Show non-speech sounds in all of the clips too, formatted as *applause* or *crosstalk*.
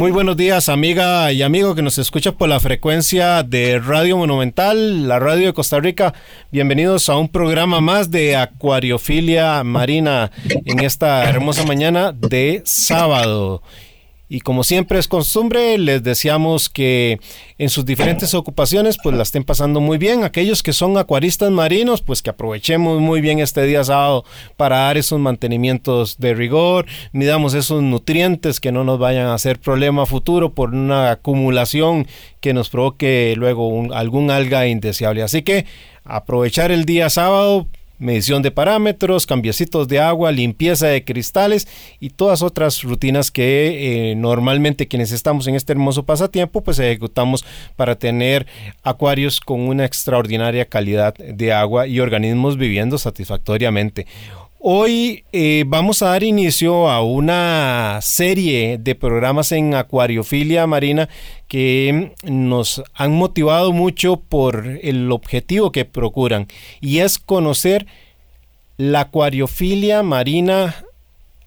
Muy buenos días, amiga y amigo que nos escucha por la frecuencia de Radio Monumental, la radio de Costa Rica. Bienvenidos a un programa más de Acuariofilia Marina en esta hermosa mañana de sábado. Y como siempre es costumbre, les deseamos que en sus diferentes ocupaciones pues la estén pasando muy bien. Aquellos que son acuaristas marinos, pues que aprovechemos muy bien este día sábado para dar esos mantenimientos de rigor, midamos esos nutrientes que no nos vayan a hacer problema futuro por una acumulación que nos provoque luego algún alga indeseable. Así que aprovechar el día sábado medición de parámetros, cambiecitos de agua, limpieza de cristales y todas otras rutinas que eh, normalmente quienes estamos en este hermoso pasatiempo pues ejecutamos para tener acuarios con una extraordinaria calidad de agua y organismos viviendo satisfactoriamente. Hoy eh, vamos a dar inicio a una serie de programas en acuariofilia marina que nos han motivado mucho por el objetivo que procuran y es conocer la acuariofilia marina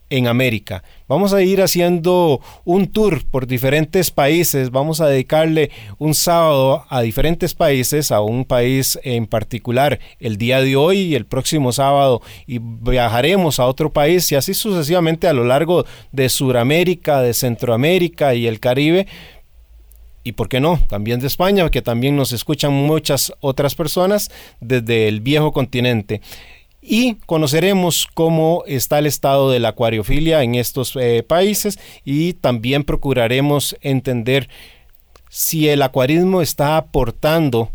en América. Vamos a ir haciendo un tour por diferentes países, vamos a dedicarle un sábado a diferentes países, a un país en particular el día de hoy y el próximo sábado y viajaremos a otro país y así sucesivamente a lo largo de Sudamérica, de Centroamérica y el Caribe y por qué no, también de España, que también nos escuchan muchas otras personas desde el viejo continente y conoceremos cómo está el estado de la acuariofilia en estos eh, países y también procuraremos entender si el acuarismo está aportando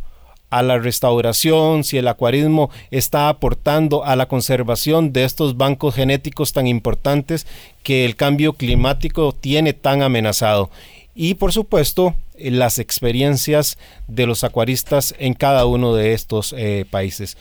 a la restauración, si el acuarismo está aportando a la conservación de estos bancos genéticos tan importantes que el cambio climático tiene tan amenazado. Y por supuesto, las experiencias de los acuaristas en cada uno de estos eh, países.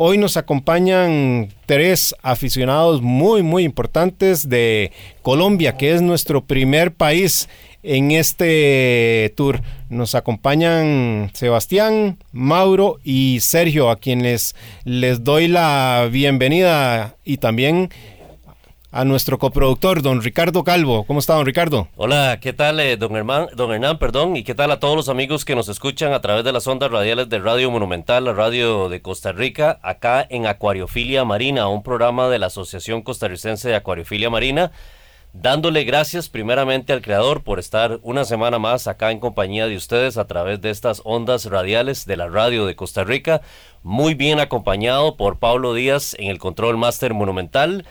Hoy nos acompañan tres aficionados muy, muy importantes de Colombia, que es nuestro primer país en este tour. Nos acompañan Sebastián, Mauro y Sergio, a quienes les doy la bienvenida y también a nuestro coproductor, don Ricardo Calvo. ¿Cómo está, don Ricardo? Hola, ¿qué tal, eh, don, Herman, don Hernán? Perdón, y qué tal a todos los amigos que nos escuchan a través de las ondas radiales de Radio Monumental, la radio de Costa Rica, acá en Acuariofilia Marina, un programa de la Asociación Costarricense de Acuariofilia Marina. Dándole gracias primeramente al creador por estar una semana más acá en compañía de ustedes a través de estas ondas radiales de la radio de Costa Rica. Muy bien acompañado por Pablo Díaz en el control máster monumental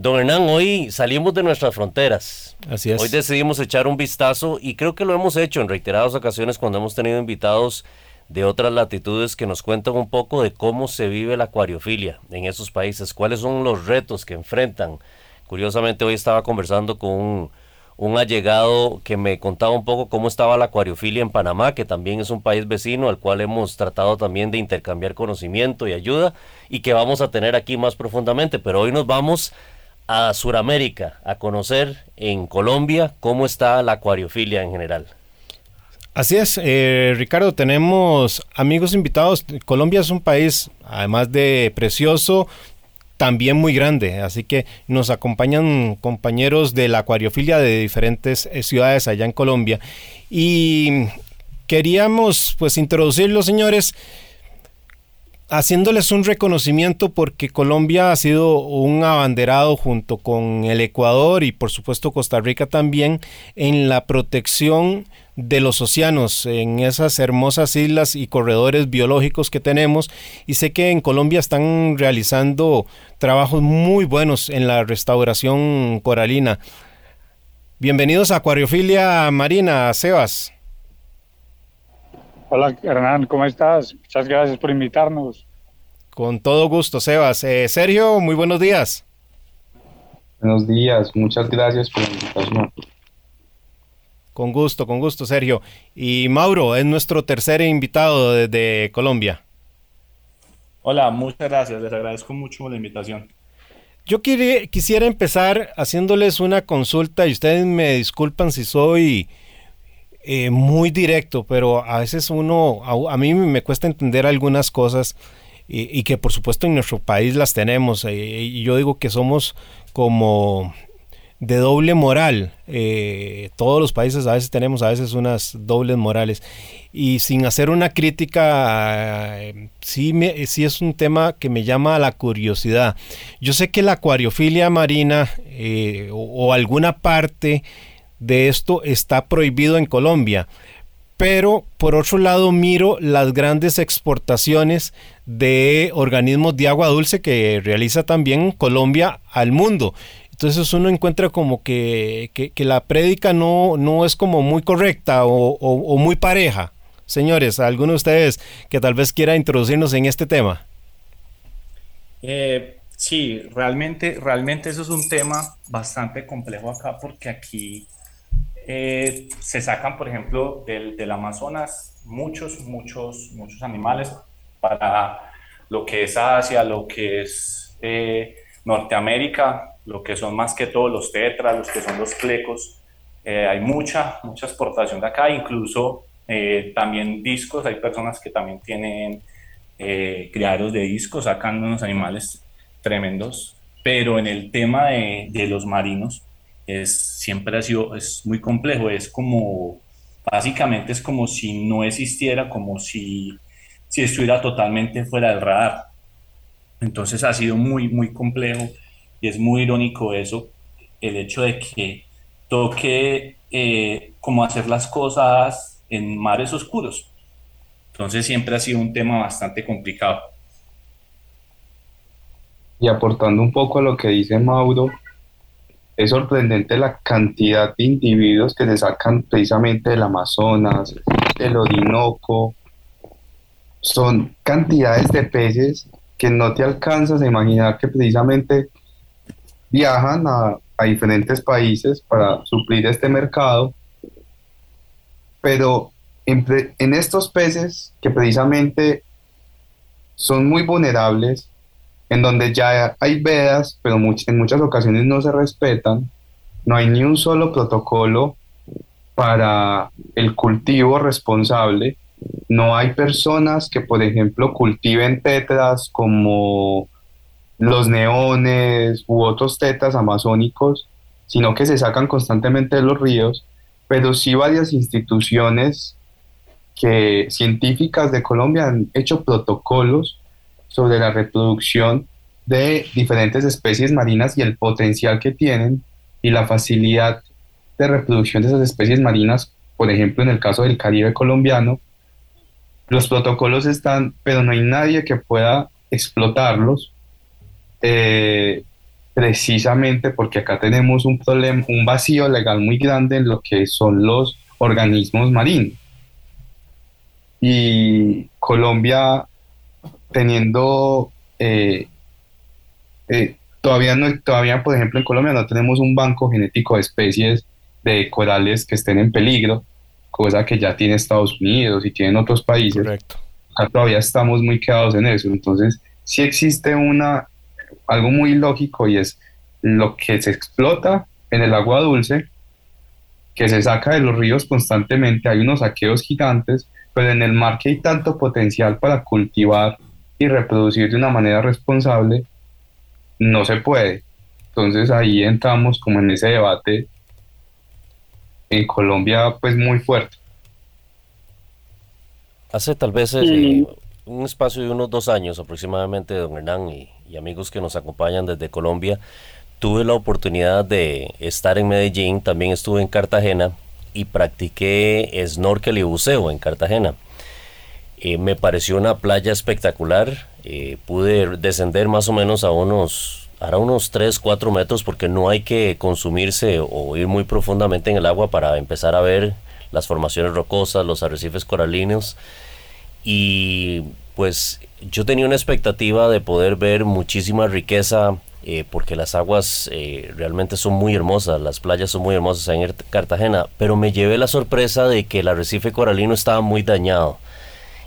Don Hernán, hoy salimos de nuestras fronteras. Así es. Hoy decidimos echar un vistazo y creo que lo hemos hecho en reiteradas ocasiones cuando hemos tenido invitados de otras latitudes que nos cuentan un poco de cómo se vive la acuariofilia en esos países, cuáles son los retos que enfrentan. Curiosamente hoy estaba conversando con un, un allegado que me contaba un poco cómo estaba la acuariofilia en Panamá, que también es un país vecino al cual hemos tratado también de intercambiar conocimiento y ayuda y que vamos a tener aquí más profundamente. Pero hoy nos vamos a Sudamérica a conocer en Colombia cómo está la acuariofilia en general. Así es, eh, Ricardo, tenemos amigos invitados. Colombia es un país, además de precioso, también muy grande, así que nos acompañan compañeros de la acuariofilia de diferentes eh, ciudades allá en Colombia. Y queríamos pues introducirlos, señores, haciéndoles un reconocimiento porque Colombia ha sido un abanderado junto con el Ecuador y por supuesto Costa Rica también en la protección de los océanos, en esas hermosas islas y corredores biológicos que tenemos. Y sé que en Colombia están realizando trabajos muy buenos en la restauración coralina. Bienvenidos a Acuariofilia Marina, Sebas. Hola Hernán, ¿cómo estás? Muchas gracias por invitarnos. Con todo gusto, Sebas. Eh, Sergio, muy buenos días. Buenos días, muchas gracias por la invitación. Con gusto, con gusto, Sergio. Y Mauro es nuestro tercer invitado desde Colombia. Hola, muchas gracias, les agradezco mucho la invitación. Yo quisiera empezar haciéndoles una consulta y ustedes me disculpan si soy eh, muy directo, pero a veces uno, a, mí me cuesta entender algunas cosas y, que por supuesto en nuestro país las tenemos. Eh, y yo digo que somos como de doble moral. Eh, todos los países a veces tenemos a veces unas dobles morales. Y sin hacer una crítica, sí, me, sí es un tema que me llama a la curiosidad. Yo sé que la acuariofilia marina o alguna parte de esto está prohibido en Colombia. Pero por otro lado miro las grandes exportaciones de organismos de agua dulce que realiza también Colombia al mundo. Entonces uno encuentra como que, la prédica no, no es como muy correcta o, muy pareja. Señores, ¿alguno de ustedes que tal vez quiera introducirnos en este tema? Eh, sí, realmente, realmente eso es un tema bastante complejo acá porque aquí eh, se sacan, por ejemplo, del, del, Amazonas muchos, muchos, muchos animales para lo que es Asia, lo que es eh, Norteamérica, lo que son más que todo los tetras, los que son los clecos. Eh, hay mucha, mucha exportación de acá, incluso también discos, hay personas que también tienen criaderos de discos, sacan unos animales tremendos, pero en el tema de, de los marinos, es, siempre ha sido, es muy complejo, es como, básicamente es como si no existiera, como si, si estuviera totalmente fuera del radar. Entonces ha sido muy, muy complejo y es muy irónico eso, el hecho de que toque eh, como hacer las cosas en mares oscuros. Entonces siempre ha sido un tema bastante complicado. Y aportando un poco a lo que dice Mauro, es sorprendente la cantidad de individuos que se sacan precisamente del Amazonas, del Orinoco. Son cantidades de peces que no te alcanzas a imaginar que precisamente viajan a, diferentes países para suplir este mercado. Pero en, en estos peces que precisamente son muy vulnerables, en donde ya hay vedas, pero en muchas ocasiones no se respetan, no hay ni un solo protocolo para el cultivo responsable, no hay personas que, por ejemplo, cultiven tetras como los neones u otros tetas amazónicos, sino que se sacan constantemente de los ríos, pero sí varias instituciones que, científicas de Colombia han hecho protocolos sobre la reproducción de diferentes especies marinas y el potencial que tienen y la facilidad de reproducción de esas especies marinas, por ejemplo, en el caso del Caribe colombiano, los protocolos están, pero no hay nadie que pueda explotarlos, eh, precisamente porque acá tenemos un problema, un vacío legal muy grande en lo que son los organismos marinos. Y Colombia teniendo eh, eh, todavía no todavía por ejemplo en Colombia no tenemos un banco genético de especies de corales que estén en peligro cosa que ya tiene Estados Unidos y tienen otros países. Correcto. Acá todavía estamos muy quedados en eso. Entonces sí existe una algo muy lógico y es lo que se explota en el agua dulce que se saca de los ríos constantemente. Hay unos saqueos gigantes pero en el mar que hay tanto potencial para cultivar y reproducir de una manera responsable, no se puede. Entonces ahí entramos como en ese debate en Colombia pues muy fuerte. Hace tal vez eh, un espacio de unos dos años aproximadamente, don Hernán y, y amigos que nos acompañan desde Colombia, tuve la oportunidad de estar en Medellín, también estuve en Cartagena y practiqué snorkel y buceo en Cartagena. Eh, me pareció una playa espectacular. Eh, pude descender más o menos a unos, a unos 3, 4 metros porque no hay que consumirse o ir muy profundamente en el agua para empezar a ver las formaciones rocosas, los arrecifes coralinos. Y pues yo tenía una expectativa de poder ver muchísima riqueza eh, porque las aguas eh, realmente son muy hermosas, las playas son muy hermosas en Cartagena, pero me llevé la sorpresa de que el arrecife coralino estaba muy dañado.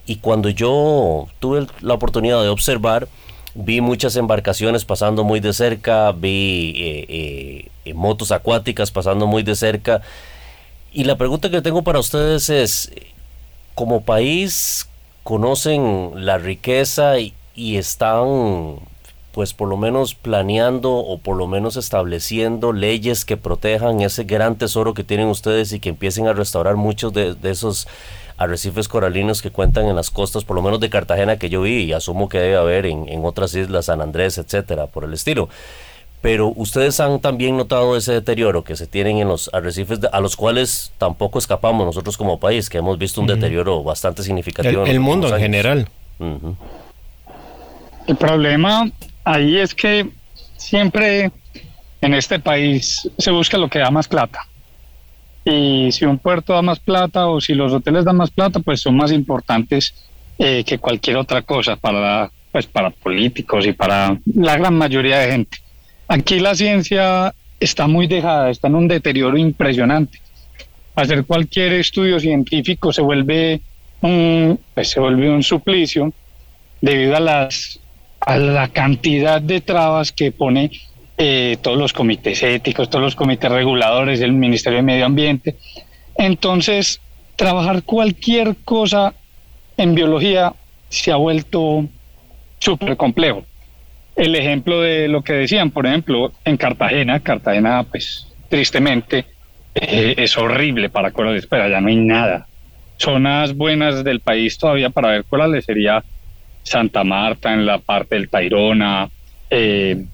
Y cuando yo tuve la oportunidad de observar, vi muchas embarcaciones pasando muy de cerca, vi eh, motos acuáticas pasando muy de cerca. Y la pregunta que tengo para ustedes es, como país, ¿conocen la riqueza y están pues por lo menos planeando o por lo menos estableciendo leyes que protejan ese gran tesoro que tienen ustedes y que empiecen a restaurar muchos de, esos arrecifes coralinos que cuentan en las costas, por lo menos de Cartagena que yo vi y asumo que debe haber en, otras islas, San Andrés, etcétera, por el estilo. Pero ustedes han también notado ese deterioro que se tienen en los arrecifes a los cuales tampoco escapamos nosotros como país, que hemos visto un deterioro bastante significativo. El, el mundo en general. El problema ahí es que siempre en este país se busca lo que da más plata. Y si un puerto da más plata o si los hoteles dan más plata, pues son más importantes eh, que cualquier otra cosa para, pues para políticos y para la gran mayoría de gente. Aquí la ciencia está muy dejada, está en un deterioro impresionante. Hacer cualquier estudio científico se vuelve un, pues se vuelve un suplicio debido a las a la cantidad de trabas que pone eh, todos los comités éticos, todos los comités reguladores, el Ministerio de Medio Ambiente. Entonces, trabajar cualquier cosa en biología se ha vuelto súper complejo. El ejemplo de lo que decían, por ejemplo, en Cartagena, Cartagena, pues tristemente, eh, es horrible para corales, pero allá no hay nada. Zonas buenas del país todavía para ver corales sería Santa Marta, en la parte del Tairona, eh,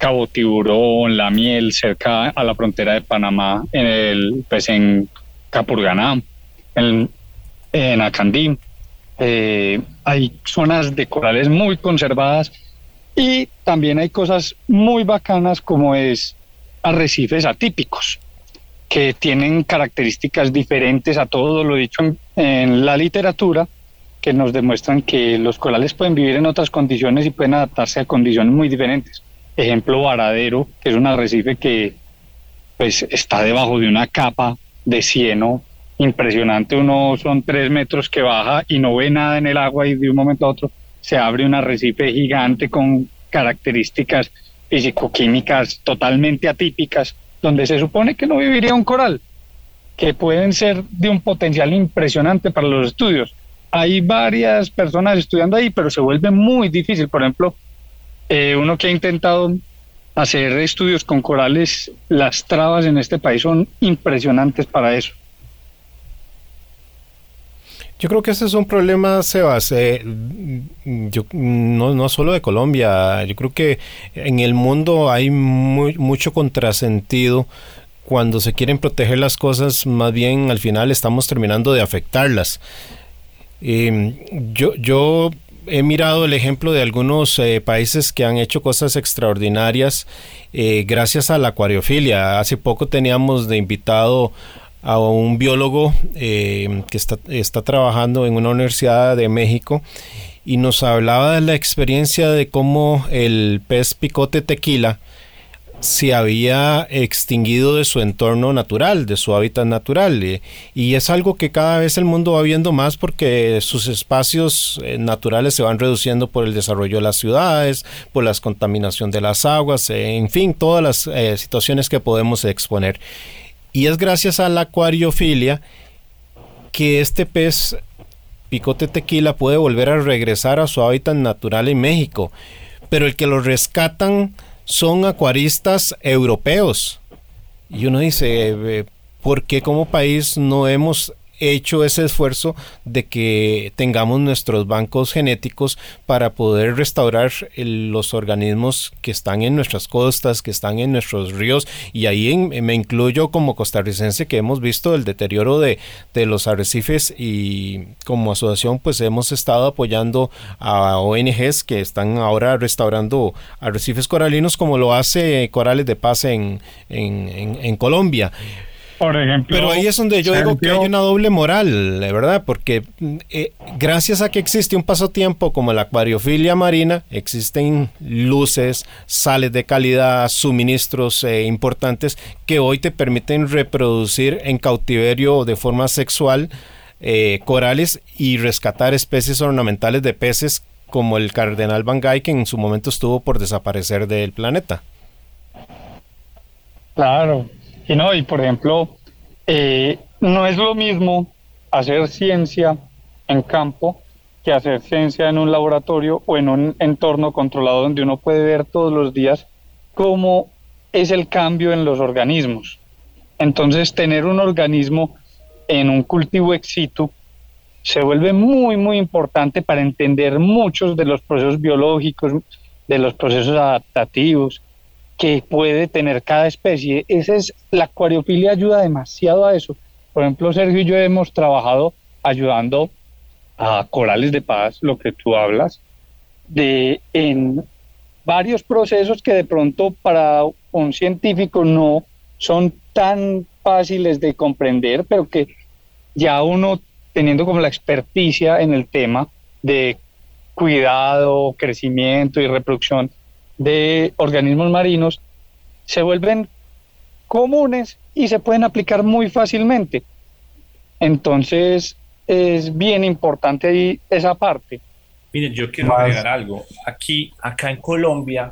Cabo Tiburón, La Miel, cerca a la frontera de Panamá, en el, pues en Capurganá, en, Acandí. Eh, hay zonas de corales muy conservadas y también hay cosas muy bacanas como es arrecifes atípicos que tienen características diferentes a todo lo dicho en la literatura que nos demuestran que los corales pueden vivir en otras condiciones y pueden adaptarse a condiciones muy diferentes. Ejemplo, Varadero, que es un arrecife que pues, está debajo de una capa de cieno impresionante. Uno son tres metros que baja y no ve nada en el agua y de un momento a otro se abre un arrecife gigante con características fisicoquímicas totalmente atípicas, donde se supone que no viviría un coral, que pueden ser de un potencial impresionante para los estudios hay varias personas estudiando ahí, pero se vuelve muy difícil. Por ejemplo, eh, uno que ha intentado hacer estudios con corales, las trabas en este país son impresionantes para eso. Yo creo que ese es un problema, Sebas, eh, yo, no, no solo de Colombia, yo creo que en el mundo hay mucho contrasentido cuando se quieren proteger las cosas, más bien al final estamos terminando de afectarlas. Em, yo, yo he mirado el ejemplo de algunos eh, países que han hecho cosas extraordinarias eh, gracias a la acuariofilia. Hace poco teníamos de invitado a un biólogo em, que está, está, trabajando en una universidad de México y nos hablaba de la experiencia de cómo el pez picote tequila se había extinguido de su entorno natural, de su hábitat natural. Eh, y es algo que cada vez el mundo va viendo más porque sus espacios eh, naturales se van reduciendo por el desarrollo de las ciudades, por la contaminación de las aguas, eh, en fin, todas las situaciones que podemos exponer. Y es gracias a la acuariofilia que este pez picote tequila puede volver a regresar a su hábitat natural en México. Pero el que lo rescatan son acuaristas europeos. Y uno dice, eh, ¿por qué como país no hemos hecho ese esfuerzo de que tengamos nuestros bancos genéticos para poder restaurar los organismos que están en nuestras costas, que están en nuestros ríos, y ahí me incluyo como costarricense que hemos visto el deterioro de, de los arrecifes y como asociación pues hemos estado apoyando a ONGs que están ahora restaurando arrecifes coralinos como lo hace Corales de Paz en, en, en Colombia. Por ejemplo, Pero ahí es donde yo digo que hay una doble moral, ¿verdad? Porque eh, gracias a que existe un pasatiempo como la acuariofilia marina, existen luces, sales de calidad, suministros eh, importantes que hoy te permiten reproducir en cautiverio de forma sexual eh, corales y rescatar especies ornamentales de peces como el cardenal Bangay que en su momento estuvo por desaparecer del planeta. Claro, y no, y por ejemplo, eh, no es lo mismo hacer ciencia en campo que hacer ciencia en un laboratorio o en un entorno controlado donde uno puede ver todos los días cómo es el cambio en los organismos. Entonces, tener un organismo en un cultivo ex se vuelve muy, muy importante para entender muchos de los procesos biológicos, de los procesos adaptativos, que puede tener cada especie. Esa es la acuariofilia ayuda demasiado a eso. Por ejemplo, Sergio y yo hemos trabajado ayudando a corales de paz, lo que tú hablas, de en varios procesos que de pronto para un científico no son tan fáciles de comprender, pero que ya uno teniendo como la experticia en el tema de cuidado, crecimiento y reproducción de organismos marinos se vuelven comunes y se pueden aplicar muy fácilmente. Entonces es bien importante ahí esa parte. Miren, yo quiero agregar algo. Aquí, acá en Colombia,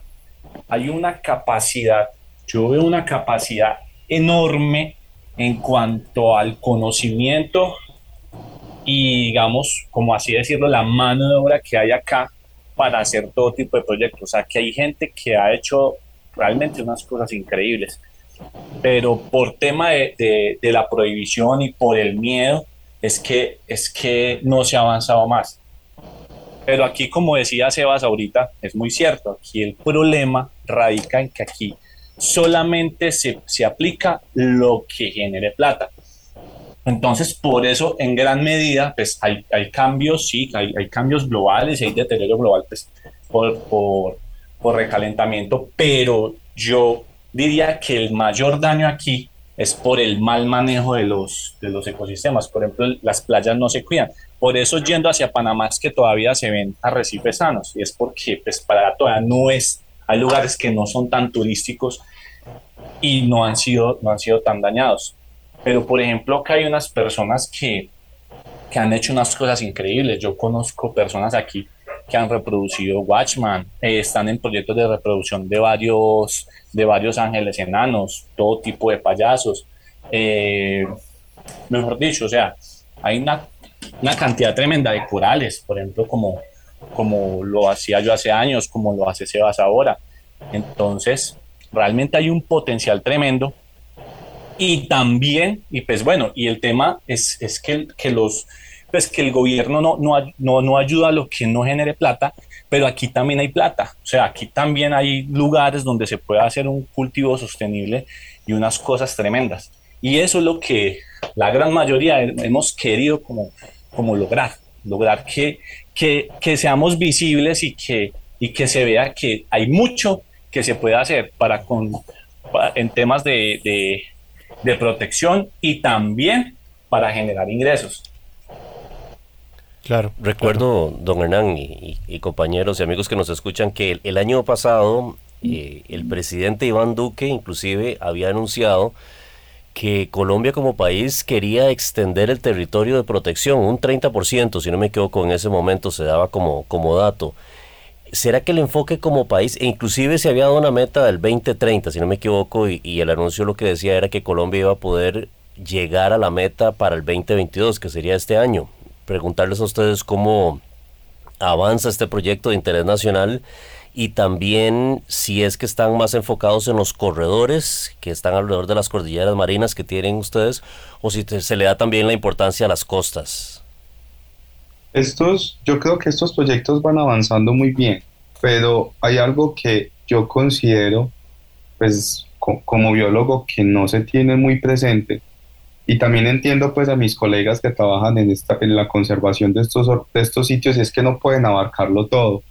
hay una capacidad, yo veo una capacidad enorme en cuanto al conocimiento y, digamos, como así decirlo, la mano de obra que hay acá para hacer todo tipo de proyectos. O sea, que hay gente que ha hecho realmente unas cosas increíbles, pero por tema de, de, la prohibición y por el miedo es que, es que no se ha avanzado más. Pero aquí, como decía Sebas ahorita, es muy cierto, aquí el problema radica en que aquí solamente se, se aplica lo que genere plata. Entonces, por eso, en gran medida, pues hay, hay cambios, sí, hay, hay, cambios globales y hay deterioro global pues, por, por, por, recalentamiento, pero yo diría que el mayor daño aquí es por el mal manejo de los, de los ecosistemas. Por ejemplo, las playas no se cuidan. Por eso, yendo hacia Panamá, es que todavía se ven arrecifes sanos, y es porque pues, para todavía no es, hay lugares que no son tan turísticos y no han sido, no han sido tan dañados. Pero, por ejemplo, acá hay unas personas que, que han hecho unas cosas increíbles. Yo conozco personas aquí que han reproducido Watchman, eh, están en proyectos de reproducción de varios, de varios ángeles enanos, todo tipo de payasos. Eh, mejor dicho, o sea, hay una, una, cantidad tremenda de corales, por ejemplo, como, como lo hacía yo hace años, como lo hace Sebas ahora. Entonces, realmente hay un potencial tremendo y también, y pues bueno, y el tema es, es que, que, los, pues que el gobierno no, no, no, no ayuda a lo que no genere plata, pero aquí también hay plata. O sea, aquí también hay lugares donde se puede hacer un cultivo sostenible y unas cosas tremendas. Y eso es lo que la gran mayoría hemos querido como, como lograr, lograr que, que, que seamos visibles y que, y que se vea que hay mucho que se puede hacer para con, en temas de, de, de protección y también para generar ingresos. Claro. Recuerdo, don Hernán y, compañeros y amigos que nos escuchan, que el, año pasado eh, el presidente Iván Duque inclusive había anunciado que Colombia como país quería extender el territorio de protección, un 30%, si no me equivoco, en ese momento se daba como, como dato. ¿Será que el enfoque como país, e inclusive se había dado una meta del 2030, si no me equivoco, y, y, el anuncio lo que decía era que Colombia iba a poder llegar a la meta para el 2022, que sería este año? Preguntarles a ustedes cómo avanza este proyecto de interés nacional y también si es que están más enfocados en los corredores que están alrededor de las cordilleras marinas que tienen ustedes o si se le da también la importancia a las costas. Estos, yo creo que estos proyectos van avanzando muy bien, pero hay algo que yo considero, pues como biólogo, que no se tiene muy presente. Y también entiendo pues a mis colegas que trabajan en, esta, en la conservación de estos, de estos sitios y es que no pueden abarcarlo todo.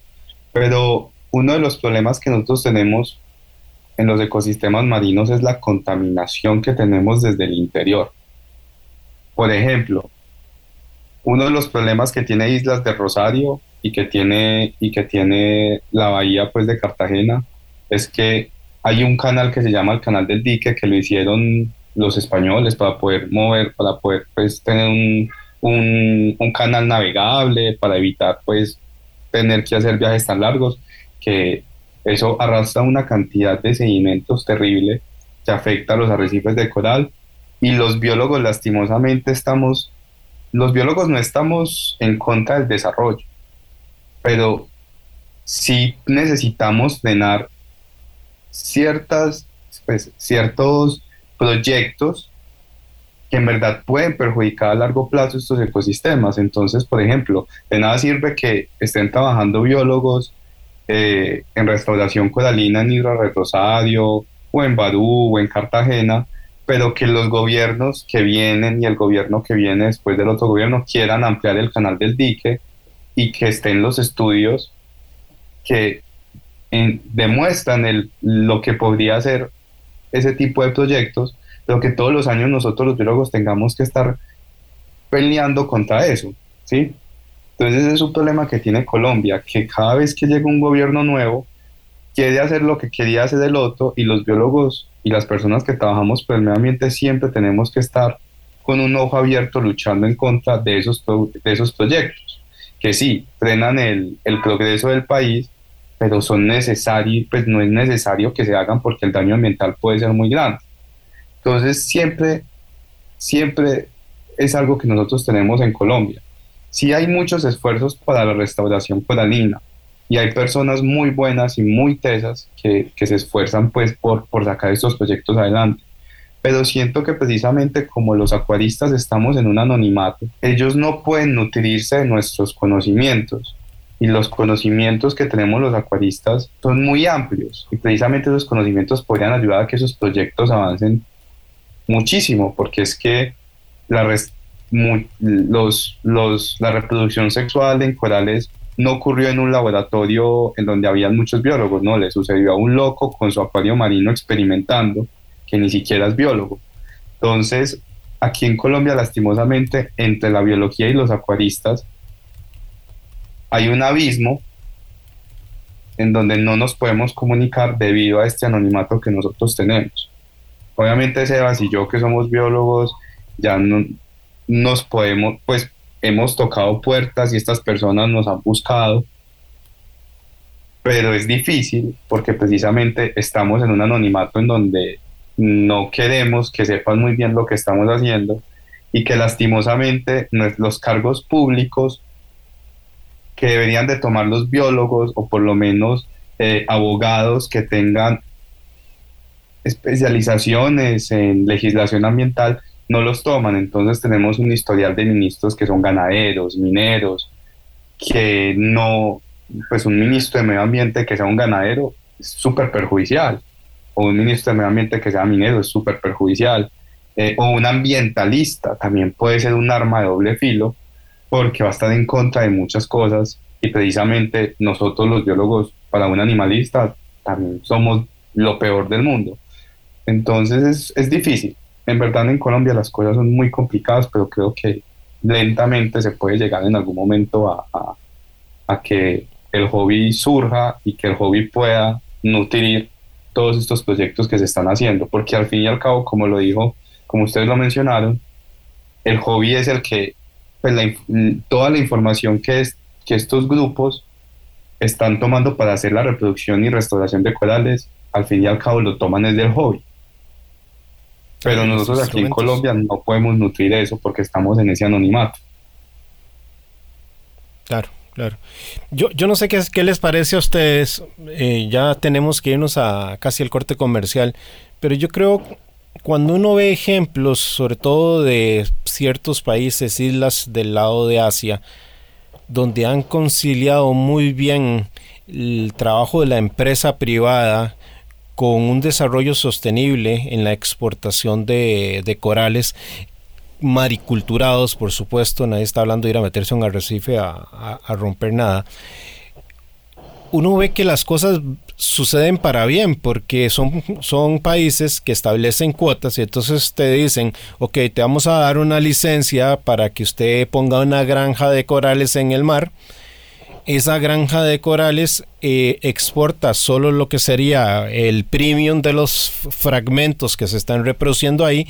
Pero uno de los problemas que nosotros tenemos en los ecosistemas marinos es la contaminación que tenemos desde el interior. Por ejemplo, uno de los problemas que tiene Islas de Rosario y que tiene, y que tiene la bahía pues, de Cartagena es que hay un canal que se llama el Canal del Dique que lo hicieron los españoles para poder mover, para poder pues, tener un, un, canal navegable, para evitar pues, tener que hacer viajes tan largos, que eso arrastra una cantidad de sedimentos terrible que afecta a los arrecifes de coral y los biólogos lastimosamente estamos, los biólogos no estamos en contra del desarrollo, pero sí necesitamos frenar ciertas, pues, ciertos proyectos que en verdad pueden perjudicar a largo plazo estos ecosistemas. Entonces, por ejemplo, de nada sirve que estén trabajando biólogos eh, en restauración coralina en Isla Rosario o en Barú o en Cartagena, pero que los gobiernos que vienen y el gobierno que viene después del otro gobierno quieran ampliar el canal del dique y que estén los estudios que demuestran el, lo que podría ser ese tipo de proyectos, pero que todos los años nosotros los biólogos tengamos que estar peleando contra eso, ¿sí? Entonces ese es un problema que tiene Colombia, que cada vez que llega un gobierno nuevo, quiere hacer lo que quería hacer el otro y los biólogos y las personas que trabajamos por el medio ambiente siempre tenemos que estar con un ojo abierto luchando en contra de esos, de esos proyectos, que sí, frenan el, el progreso del país, pero son necesarios, pues no es necesario que se hagan porque el daño ambiental puede ser muy grande. Entonces siempre, siempre es algo que nosotros tenemos en Colombia sí hay muchos esfuerzos para la restauración coralina y hay personas muy buenas y muy tesas que, se esfuerzan pues por, por sacar estos proyectos adelante. Pero siento que precisamente como los acuaristas estamos en un anonimato, ellos no pueden nutrirse de nuestros conocimientos. Y los conocimientos que tenemos los acuaristas son muy amplios. Y precisamente esos conocimientos podrían ayudar a que esos proyectos avancen muchísimo, porque es que la, los, los, la reproducción sexual en corales no ocurrió en un laboratorio en donde habían muchos biólogos, no, le sucedió a un loco con su acuario marino experimentando, que ni siquiera es biólogo. Entonces, aquí en Colombia, lastimosamente, entre la biología y los acuaristas, hay un abismo en donde no nos podemos comunicar debido a este anonimato que nosotros tenemos. Obviamente Sebas y yo que somos biólogos ya no, nos podemos, pues hemos tocado puertas y estas personas nos han buscado, pero es difícil porque precisamente estamos en un anonimato en donde no queremos que sepan muy bien lo que estamos haciendo y que lastimosamente los cargos públicos que deberían de tomar los biólogos o por lo menos eh, abogados que tengan especializaciones en legislación ambiental no los toman. Entonces tenemos un historial de ministros que son ganaderos, mineros, que no, pues un ministro de medio ambiente que sea un ganadero es súper perjudicial, o un ministro de medio ambiente que sea minero es súper perjudicial, eh, o un ambientalista también puede ser un arma de doble filo, porque va a estar en contra de muchas cosas y precisamente nosotros los biólogos para un animalista también somos lo peor del mundo. Entonces es, es difícil, en verdad en Colombia las cosas son muy complicadas, pero creo que lentamente se puede llegar en algún momento a, a, que el hobby surja y que el hobby pueda nutrir todos estos proyectos que se están haciendo, porque al fin y al cabo, como lo dijo, como ustedes lo mencionaron, el hobby es el que, pues toda la información que, es, que estos grupos están tomando para hacer la reproducción y restauración de corales, al fin y al cabo lo toman desde el hobby. Pero nosotros aquí en Colombia no podemos nutrir eso porque estamos en ese anonimato. Claro, claro. Yo, yo no sé qué, qué les parece a ustedes. Eh, ya tenemos que irnos a casi el corte comercial. Pero yo creo cuando uno ve ejemplos, sobre todo de ciertos países, islas del lado de Asia, donde han conciliado muy bien el trabajo de la empresa privada con un desarrollo sostenible en la exportación de, corales mariculturados, por supuesto, nadie está hablando de ir a meterse en un arrecife a, romper nada. Uno ve que las cosas suceden para bien porque son, son países que establecen cuotas y entonces te dicen, ok, te vamos a dar una licencia para que usted ponga una granja de corales en el mar. Esa granja de corales eh, exporta solo lo que sería el premium de los fragmentos que se están reproduciendo ahí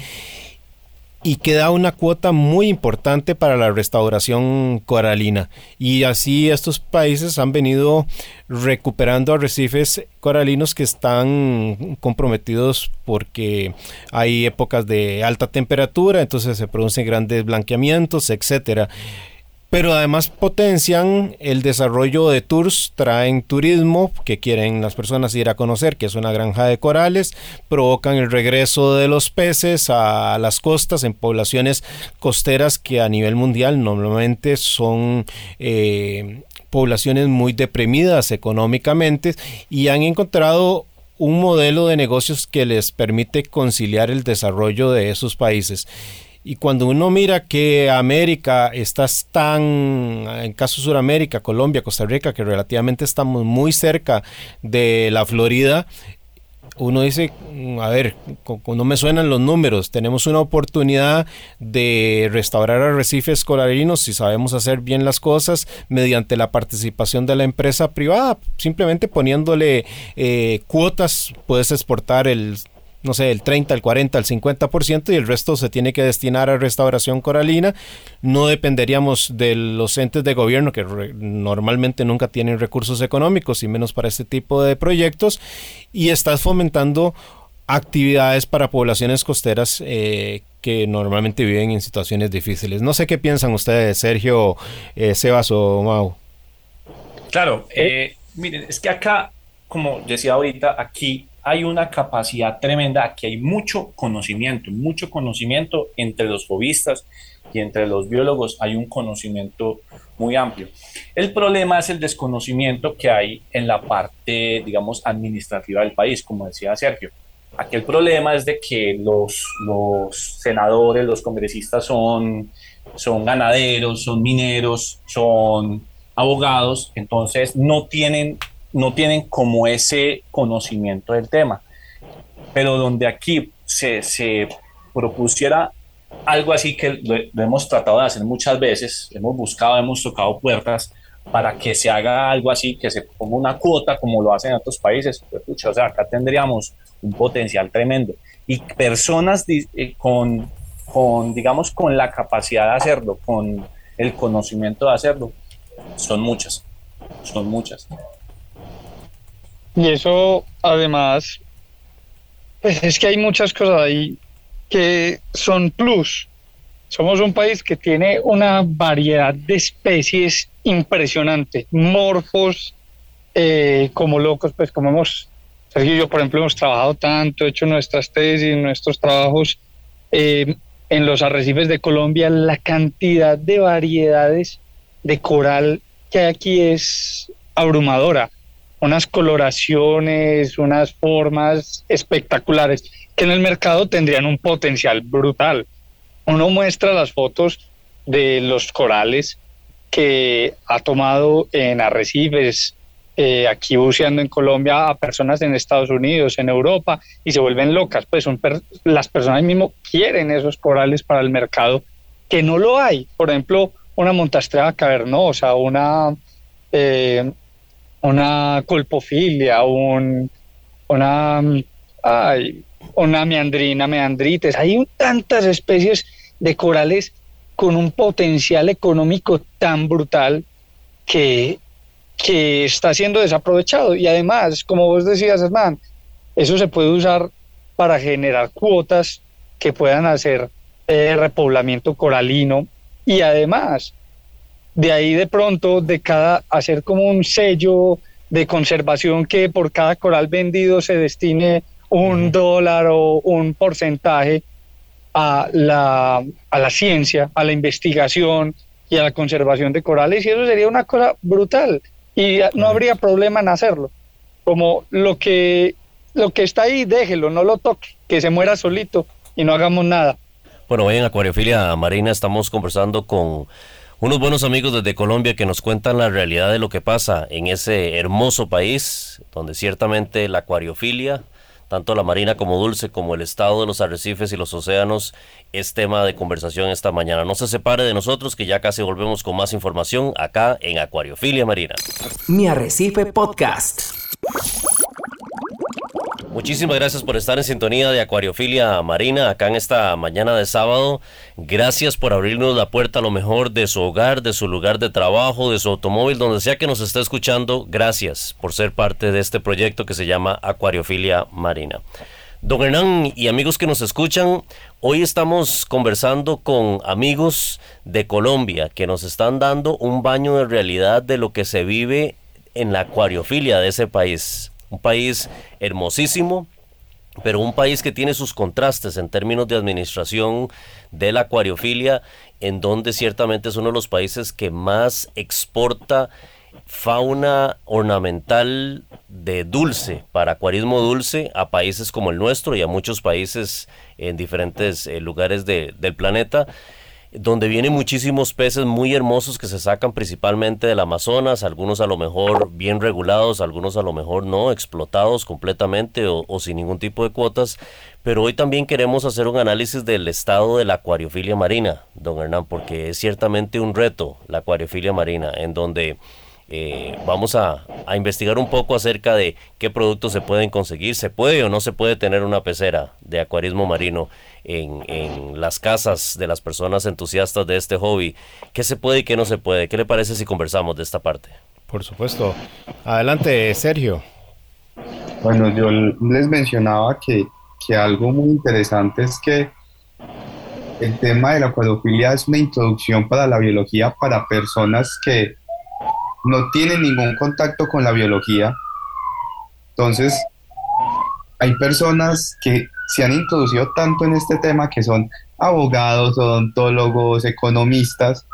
y queda una cuota muy importante para la restauración coralina. Y así estos países han venido recuperando arrecifes coralinos que están comprometidos porque hay épocas de alta temperatura, entonces se producen grandes blanqueamientos, etcétera pero además potencian el desarrollo de tours, traen turismo que quieren las personas ir a conocer, que es una granja de corales, provocan el regreso de los peces a las costas en poblaciones costeras que a nivel mundial normalmente son eh, poblaciones muy deprimidas económicamente y han encontrado un modelo de negocios que les permite conciliar el desarrollo de esos países. Y cuando uno mira que América está tan, en caso Suramérica, Colombia, Costa Rica, que relativamente estamos muy cerca de la Florida, uno dice, mm, a ver, no me suenan los números, tenemos una oportunidad de restaurar arrecifes coralinos si sabemos hacer bien las cosas mediante la participación de la empresa privada, simplemente poniéndole eh, cuotas, puedes exportar el no sé, el 30, el 40, el 50% y el resto se tiene que destinar a restauración coralina. No dependeríamos de los entes de gobierno que normalmente nunca tienen recursos económicos y menos para este tipo de proyectos. Y estás fomentando actividades para poblaciones costeras eh, que normalmente viven en situaciones difíciles. No sé qué piensan ustedes, Sergio, eh, Sebas o Mau. Claro, eh, miren, es que acá, como decía ahorita, aquí hay una capacidad tremenda, aquí hay mucho conocimiento, mucho conocimiento entre los fobistas y entre los biólogos hay un conocimiento muy amplio. El problema es el desconocimiento que hay en la parte, digamos, administrativa del país, como decía Sergio. Aquí el problema es de que los, los senadores, los congresistas son, son ganaderos, son mineros, son abogados, entonces no tienen no tienen como ese conocimiento del tema. Pero donde aquí se, se propusiera algo así que lo, hemos tratado de hacer muchas veces, hemos buscado, hemos tocado puertas para que se haga algo así, que se ponga una cuota como lo hacen en otros países, pues, o sea, acá tendríamos un potencial tremendo. Y personas eh, con, con, digamos, con la capacidad de hacerlo, con el conocimiento de hacerlo, son muchas, son muchas. Y eso, además, pues es que hay muchas cosas ahí que son plus. Somos un país que tiene una variedad de especies impresionante, morfos eh, como locos, pues como hemos, Sergio y yo, por ejemplo, hemos trabajado tanto, hecho nuestras tesis, nuestros trabajos eh, en los arrecifes de Colombia, la cantidad de variedades de coral que hay aquí es abrumadora unas coloraciones, unas formas espectaculares que en el mercado tendrían un potencial brutal. Uno muestra las fotos de los corales que ha tomado en arrecifes, eh, aquí buceando en Colombia a personas en Estados Unidos, en Europa, y se vuelven locas. Pues son las personas mismo quieren esos corales para el mercado, que no lo hay. Por ejemplo, una montastrera cavernosa, una eh, una colpofilia, un, una, una meandrina, meandrites. Hay tantas especies de corales con un potencial económico tan brutal que, que está siendo desaprovechado. Y además, como vos decías, Hernán, eso se puede usar para generar cuotas que puedan hacer eh, repoblamiento coralino y además de ahí de pronto de cada hacer como un sello de conservación que por cada coral vendido se destine un dólar o un porcentaje a la, a la ciencia, a la investigación y a la conservación de corales y eso sería una cosa brutal y no habría problema en hacerlo. Como lo que, lo que está ahí, déjelo, no lo toque, que se muera solito y no hagamos nada. Bueno, hoy en Acuariofilia Marina estamos conversando con unos buenos amigos desde Colombia que nos cuentan la realidad de lo que pasa en ese hermoso país, donde ciertamente la acuariofilia, tanto la marina como dulce, como el estado de los arrecifes y los océanos, es tema de conversación esta mañana. No se separe de nosotros, que ya casi volvemos con más información acá en Acuariofilia Marina. Mi Arrecife Podcast. Muchísimas gracias por estar en sintonía de Acuariofilia Marina acá en esta mañana de sábado. Gracias por abrirnos la puerta a lo mejor de su hogar, de su lugar de trabajo, de su automóvil, donde sea que nos esté escuchando. Gracias por ser parte de este proyecto que se llama Acuariofilia Marina. Don Hernán y amigos que nos escuchan, hoy estamos conversando con amigos de Colombia que nos están dando un baño de realidad de lo que se vive en la acuariofilia de ese país un país hermosísimo, pero un país que tiene sus contrastes en términos de administración de la acuariofilia, en donde ciertamente es uno de los países que más exporta fauna ornamental de dulce, para acuarismo dulce, a países como el nuestro y a muchos países en diferentes eh, lugares del planeta donde vienen muchísimos peces muy hermosos que se sacan principalmente del Amazonas, algunos a lo mejor bien regulados, algunos a lo mejor no, explotados completamente o, sin ningún tipo de cuotas. Pero hoy también queremos hacer un análisis del estado de la acuariofilia marina, don Hernán, porque es ciertamente un reto la acuariofilia marina, en donde eh, vamos a, investigar un poco acerca de qué productos se pueden conseguir, se puede o no se puede tener una pecera de acuarismo marino en, en, las casas de las personas entusiastas de este hobby, qué se puede y qué no se puede. ¿Qué le parece si conversamos de esta parte? Por supuesto. Adelante, Sergio. Bueno, yo les mencionaba que, que algo muy interesante es que el tema de la acuariofilia es una introducción para la biología para personas que no tienen ningún contacto con la biología. Entonces, hay personas que se han introducido tanto en este tema que son abogados, odontólogos, economistas,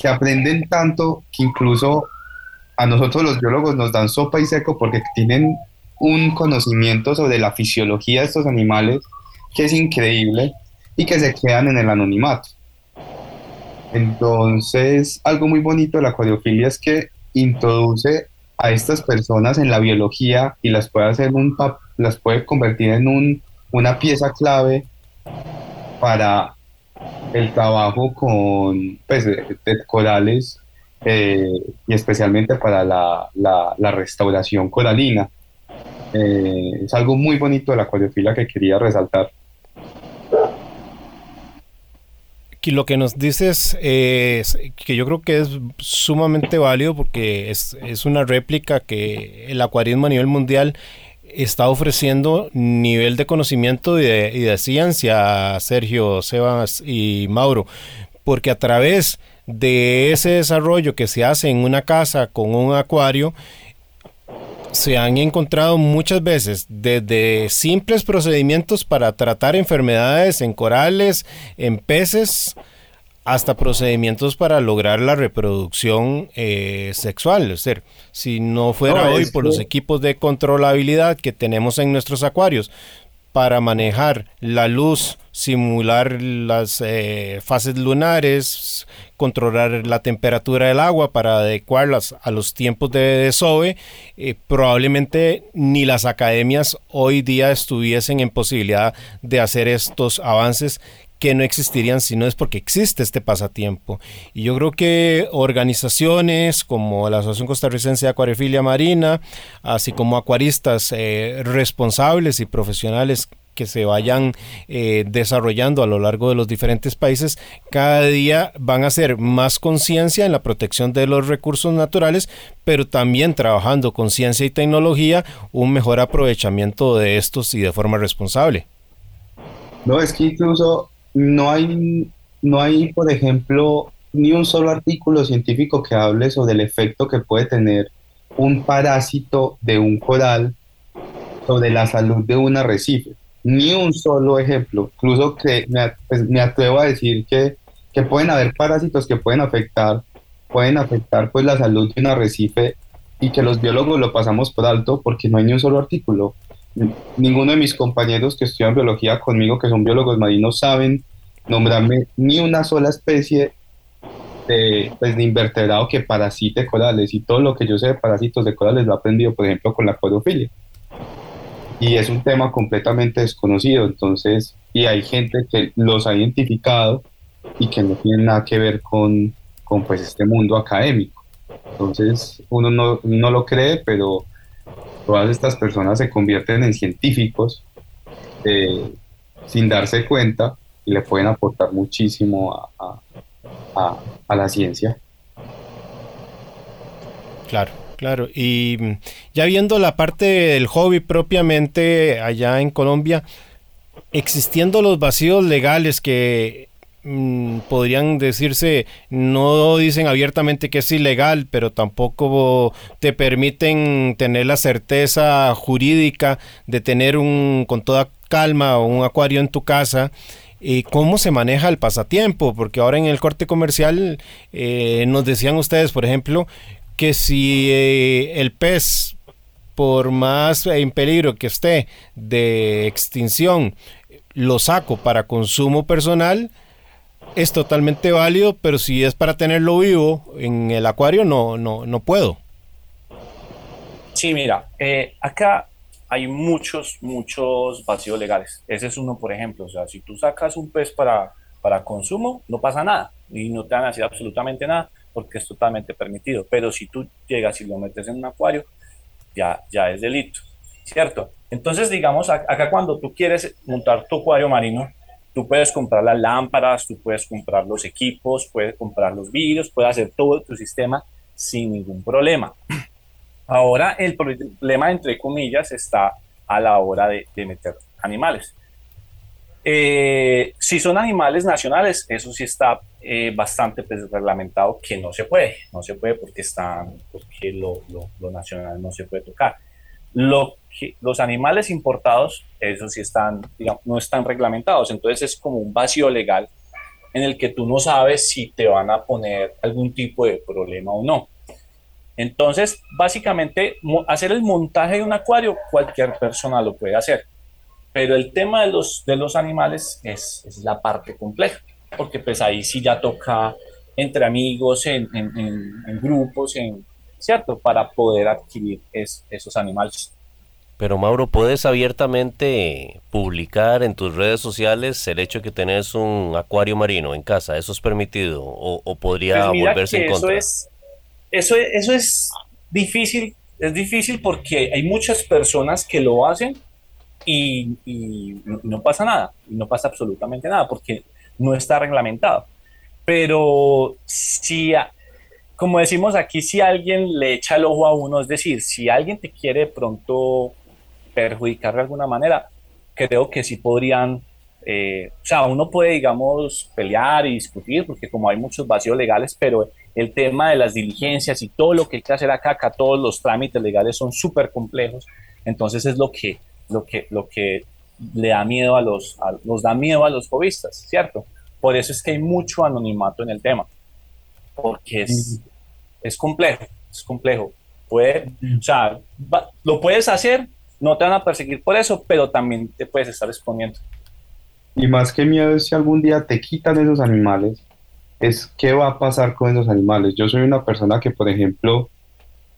que aprenden tanto que incluso a nosotros los biólogos nos dan sopa y seco porque tienen un conocimiento sobre la fisiología de estos animales que es increíble y que se quedan en el anonimato. Entonces, algo muy bonito de la acuariofilia es que introduce a estas personas en la biología y las puede hacer un las puede convertir en un, una pieza clave para el trabajo con pues, corales eh, y especialmente para la, la, restauración coralina. Eh, es algo muy bonito de la acuariofilia que quería resaltar. Lo que nos dices es que yo creo que es sumamente válido porque es, una réplica que el acuarismo a nivel mundial está ofreciendo nivel de conocimiento y de, y de ciencia, Sergio, Sebas y Mauro, porque a través de ese desarrollo que se hace en una casa con un acuario, se han encontrado muchas veces desde simples procedimientos para tratar enfermedades en corales, en peces, hasta procedimientos para lograr la reproducción eh, sexual. Es decir, si no fuera hoy por los equipos de controlabilidad que tenemos en nuestros acuarios para manejar la luz, simular las eh, fases lunares, controlar la temperatura del agua para adecuarlas a los tiempos de desove, eh, probablemente ni las academias hoy día estuviesen en posibilidad de hacer estos avances que no existirían si no es porque existe este pasatiempo. Y yo creo que organizaciones como la Asociación Costarricense de Acuariofilia Marina, así como acuaristas eh, responsables y profesionales que se vayan eh, desarrollando a lo largo de los diferentes países, cada día van a hacer más conciencia en la protección de los recursos naturales, pero también trabajando con ciencia y tecnología, un mejor aprovechamiento de estos y de forma responsable. No, es que incluso no hay, no hay, por ejemplo, ni un solo artículo científico que hable sobre el efecto que puede tener un parásito de un coral sobre la salud de un arrecife ni un solo ejemplo. Incluso que me, pues, atrevo a decir que, que, pueden haber parásitos que pueden afectar, pueden afectar pues la salud de un arrecife y que los biólogos lo pasamos por alto porque no hay ni un solo artículo. Ninguno de mis compañeros que estudian biología conmigo, que son biólogos marinos, saben nombrarme ni una sola especie de, pues, de invertebrado que parasite corales y todo lo que yo sé de parásitos de corales lo he aprendido, por ejemplo, con la acuariofilia. Y es un tema completamente desconocido, entonces, y hay gente que los ha identificado y que no tienen nada que ver con, con pues, este mundo académico. Entonces, uno no, no lo cree, pero todas estas personas se convierten en científicos eh, sin darse cuenta y le pueden aportar muchísimo a, a, la ciencia. Claro, claro. Y mm, ya viendo la parte del hobby propiamente allá en Colombia, existiendo los vacíos legales que podrían decirse, no dicen abiertamente que es ilegal, pero tampoco te permiten tener la certeza jurídica de tener un, con toda calma, un acuario en tu casa. Y cómo se maneja el pasatiempo, porque ahora en el corte comercial eh, nos decían ustedes, por ejemplo, que si eh, el pez, por más en peligro que esté de extinción, lo saco para consumo personal, es totalmente válido, pero si es para tenerlo vivo en el acuario, no, no, no puedo. Sí, mira, eh, acá hay muchos, muchos vacíos legales. Ese es uno, por ejemplo. O sea, si tú sacas un pez para, para consumo, no pasa nada y no te van a absolutamente nada porque es totalmente permitido. Pero si tú llegas y lo metes en un acuario, ya, ya es delito, ¿cierto? Entonces, digamos, acá cuando tú quieres montar tu acuario marino, tú puedes comprar las lámparas, tú puedes comprar los equipos, puedes comprar los vidrios, puedes hacer todo tu sistema sin ningún problema. Ahora el problema, entre comillas, está a la hora de, meter animales. Eh, si son animales nacionales, eso sí está eh, bastante pues, reglamentado que no se puede, no se puede porque, están, porque lo, lo, nacional no se puede tocar. Lo los animales importados, eso sí están, digamos, no están reglamentados, entonces es como un vacío legal en el que tú no sabes si te van a poner algún tipo de problema o no. Entonces, básicamente, hacer el montaje de un acuario, cualquier persona lo puede hacer. Pero el tema de los, de los animales es, es la parte compleja, porque pues ahí sí ya toca entre amigos, en, en, grupos, en, ¿cierto? Para poder adquirir esos animales. Pero Mauro, ¿puedes abiertamente publicar en tus redes sociales el hecho de que tenés un acuario marino en casa? ¿Eso es permitido o, podría pues volverse en contra? Eso es, eso, eso es difícil, es difícil porque hay muchas personas que lo hacen y, no pasa nada, no pasa absolutamente nada porque no está reglamentado. Pero si, como decimos aquí, si alguien le echa el ojo a uno, es decir, si alguien te quiere pronto perjudicar de alguna manera, creo que sí podrían, eh, o sea, uno puede, digamos, pelear y discutir, porque como hay muchos vacíos legales, pero el tema de las diligencias y todo lo que hay que hacer acá, acá todos los trámites legales son súper complejos, entonces es lo que, lo que, lo que le da miedo a los, nos da miedo a los hobbyistas, ¿cierto? Por eso es que hay mucho anonimato en el tema, porque es, es complejo, es complejo. Puede, o sea, lo puedes hacer, no te van a perseguir por eso, pero también te puedes estar exponiendo. Y más que miedo es si algún día te quitan esos animales, es qué va a pasar con esos animales. Yo soy una persona que, por ejemplo,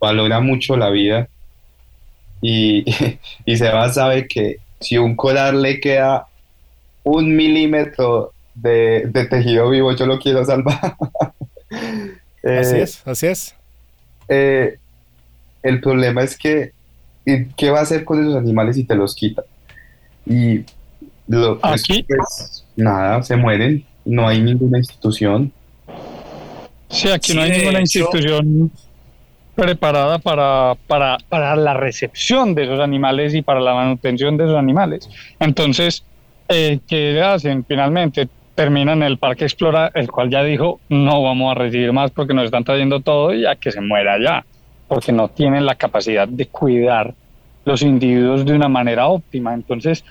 valora mucho la vida y, *laughs* y Seba sabe que si un colar le queda un milímetro de, tejido vivo, yo lo quiero salvar. *laughs* así eh, es, así es. Eh, el problema es que, ¿qué va a hacer con esos animales si te los quita? Y lo, pues, pues, nada, se mueren no hay ninguna institución. Sí, aquí no hay ninguna institución preparada para, para, para, la recepción de esos animales y para la manutención de esos animales. Entonces, eh, ¿qué hacen? Finalmente terminan el Parque Explora, el cual ya dijo, no vamos a recibir más porque nos están trayendo todo y a que se muera ya, porque no tienen la capacidad de cuidar los individuos de una manera óptima. Entonces,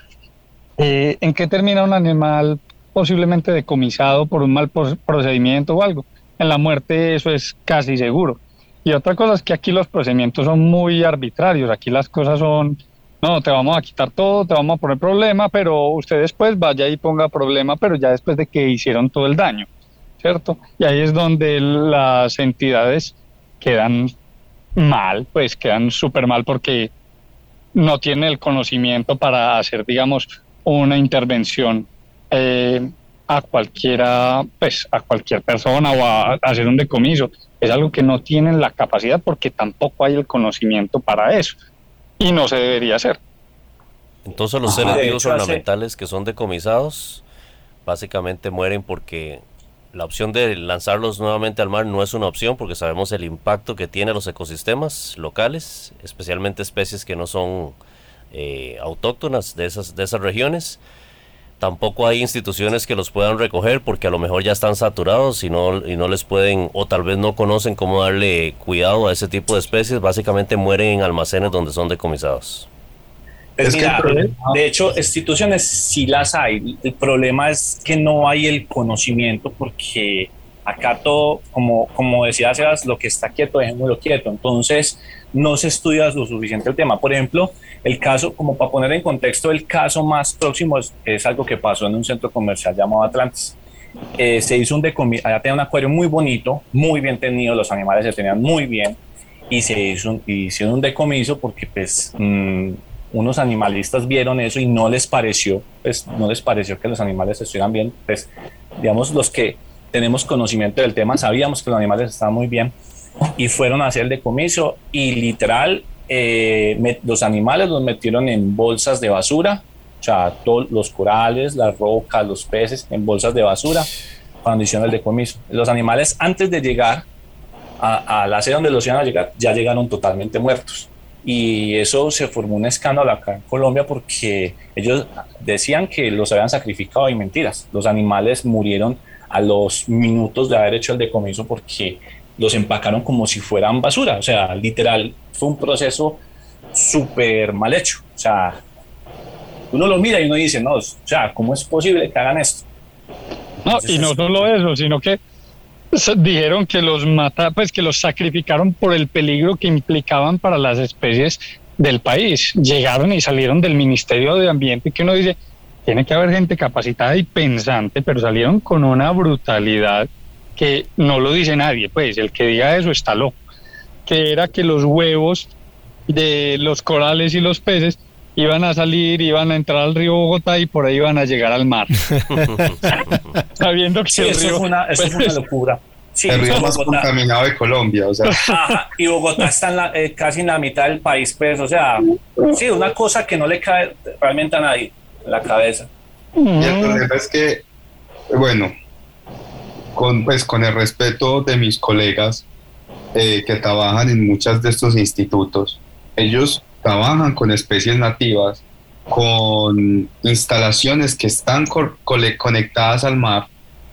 eh, ¿en qué termina un animal posiblemente decomisado por un mal procedimiento o algo. En la muerte eso es casi seguro. Y otra cosa es que aquí los procedimientos son muy arbitrarios, aquí las cosas son, no, te vamos a quitar todo, te vamos a poner problema, pero usted después vaya y ponga problema, pero ya después de que hicieron todo el daño. ¿cierto? Y ahí es donde las entidades quedan mal, pues quedan súper mal porque no tienen el conocimiento para hacer, digamos, una intervención eh, a cualquiera, pues a cualquier persona o a, hacer un decomiso. Es algo que no tienen la capacidad porque tampoco hay el conocimiento para eso y no se debería hacer. Entonces los seres vivos ornamentales que son decomisados básicamente mueren porque la opción de lanzarlos nuevamente al mar no es una opción porque sabemos el impacto que tiene los ecosistemas locales, especialmente especies que no son eh, autóctonas de esas, de esas regiones. Tampoco hay instituciones que los puedan recoger porque a lo mejor ya están saturados y no, y no les pueden o tal vez no conocen cómo darle cuidado a ese tipo de especies. Básicamente mueren en almacenes donde son decomisados. Pues de hecho, instituciones sí las hay. El problema es que no hay el conocimiento porque acá todo, como, como decía Sebas, lo que está quieto, dejémoslo quieto. Entonces, no se estudia lo suficiente el tema. Por ejemplo, el caso, como para poner en contexto, el caso más próximo es, algo que pasó en un centro comercial llamado Atlantis. Eh, se hizo un decomiso, allá tenía un acuario muy bonito, muy bien tenido, los animales se tenían muy bien y se hizo un, hicieron un decomiso porque pues... Mm, unos animalistas vieron eso y no les pareció, pues no les pareció que los animales estuvieran bien, pues digamos los que tenemos conocimiento del tema sabíamos que los animales estaban muy bien y fueron a hacer el decomiso y literal eh, los animales los metieron en bolsas de basura, o sea, todos los corales, las rocas, los peces en bolsas de basura cuando hicieron el decomiso. Los animales antes de llegar a, a la sede donde los iban a llegar ya llegaron totalmente muertos y eso se formó un escándalo acá en Colombia porque ellos decían que los habían sacrificado y mentiras. Los animales murieron a los minutos de haber hecho el decomiso porque los empacaron como si fueran basura. O sea, literal, fue un proceso súper mal hecho. O sea, uno lo mira y uno dice, no, o sea, ¿cómo es posible que hagan esto? No, y no solo eso, sino que dijeron que los mata, pues que los sacrificaron por el peligro que implicaban para las especies del país. Llegaron y salieron del Ministerio de Ambiente que uno dice, tiene que haber gente capacitada y pensante, pero salieron con una brutalidad que no lo dice nadie, pues el que diga eso está loco, que era que los huevos de los corales y los peces iban a salir, iban a entrar al río Bogotá y por ahí iban a llegar al mar. *laughs* Sabiendo que eso, fue una, eso fue *laughs* una pues, locura. el río más contaminado de Colombia, o sea. y Bogotá está en eh, casi en la mitad del país, pues, o sea, sí, una cosa que no le cae realmente a nadie en la cabeza. Y el problema es que, bueno, con, pues, con el respeto de mis colegas eh, que trabajan en muchos de estos institutos, ellos trabajan con especies nativas, con instalaciones que están conectadas al mar,